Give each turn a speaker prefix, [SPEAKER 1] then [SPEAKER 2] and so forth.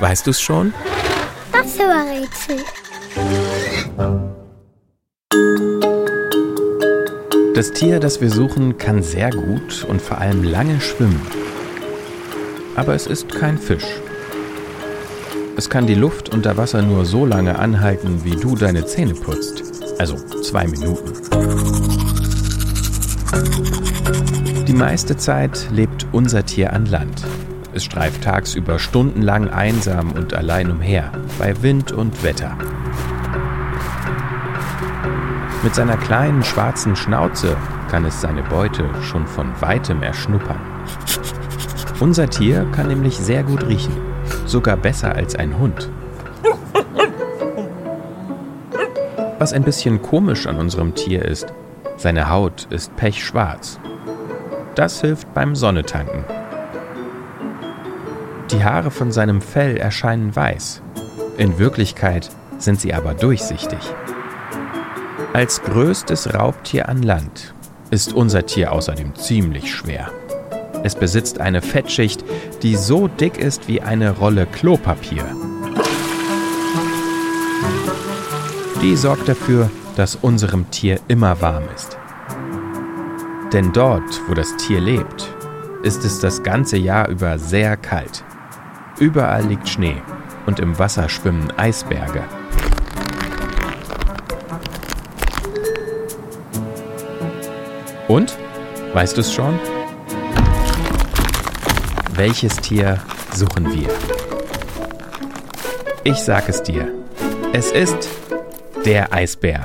[SPEAKER 1] Weißt du es schon?
[SPEAKER 2] Das war Rätsel.
[SPEAKER 1] Das Tier, das wir suchen, kann sehr gut und vor allem lange schwimmen. Aber es ist kein Fisch. Es kann die Luft unter Wasser nur so lange anhalten, wie du deine Zähne putzt. Also zwei Minuten. Die meiste Zeit lebt unser Tier an Land. Es streift tagsüber stundenlang einsam und allein umher, bei Wind und Wetter. Mit seiner kleinen schwarzen Schnauze kann es seine Beute schon von weitem erschnuppern. Unser Tier kann nämlich sehr gut riechen, sogar besser als ein Hund. Was ein bisschen komisch an unserem Tier ist, seine Haut ist pechschwarz. Das hilft beim Sonnetanken. Die Haare von seinem Fell erscheinen weiß. In Wirklichkeit sind sie aber durchsichtig. Als größtes Raubtier an Land ist unser Tier außerdem ziemlich schwer. Es besitzt eine Fettschicht, die so dick ist wie eine Rolle Klopapier. Die sorgt dafür, dass unserem Tier immer warm ist. Denn dort, wo das Tier lebt, ist es das ganze Jahr über sehr kalt. Überall liegt Schnee und im Wasser schwimmen Eisberge. Und? Weißt du es schon? Welches Tier suchen wir? Ich sag es dir. Es ist der Eisbär.